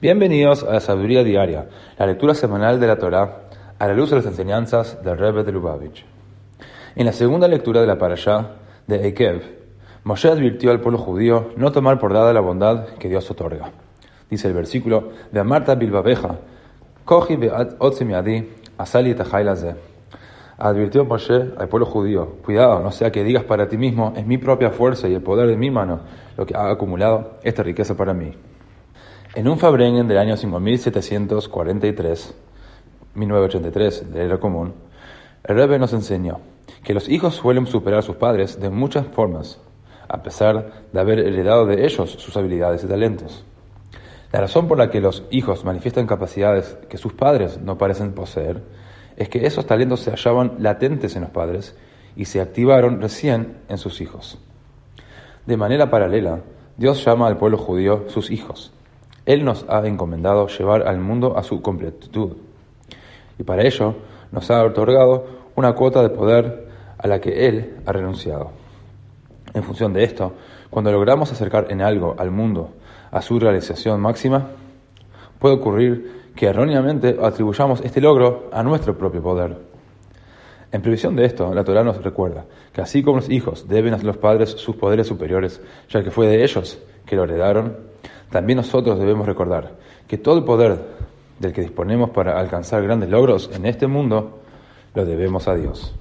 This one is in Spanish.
Bienvenidos a la Sabiduría Diaria, la lectura semanal de la Torá a la luz de las enseñanzas del Rebbe de Lubavitch. En la segunda lectura de la Parashá de Ekev, Moshe advirtió al pueblo judío no tomar por dada la bondad que Dios otorga. Dice el versículo de Amarta Bilbabeja, Kohi asali Advirtió Moshe al pueblo judío, cuidado, no sea que digas para ti mismo, es mi propia fuerza y el poder de mi mano lo que ha acumulado esta riqueza para mí. En un Fabrengen del año 5743, 1983 de era común, el Rebbe nos enseñó que los hijos suelen superar a sus padres de muchas formas, a pesar de haber heredado de ellos sus habilidades y talentos. La razón por la que los hijos manifiestan capacidades que sus padres no parecen poseer es que esos talentos se hallaban latentes en los padres y se activaron recién en sus hijos. De manera paralela, Dios llama al pueblo judío sus hijos, él nos ha encomendado llevar al mundo a su completitud. Y para ello nos ha otorgado una cuota de poder a la que Él ha renunciado. En función de esto, cuando logramos acercar en algo al mundo a su realización máxima, puede ocurrir que erróneamente atribuyamos este logro a nuestro propio poder. En previsión de esto, la Torah nos recuerda que así como los hijos deben a los padres sus poderes superiores, ya que fue de ellos que lo heredaron, también nosotros debemos recordar que todo el poder del que disponemos para alcanzar grandes logros en este mundo lo debemos a Dios.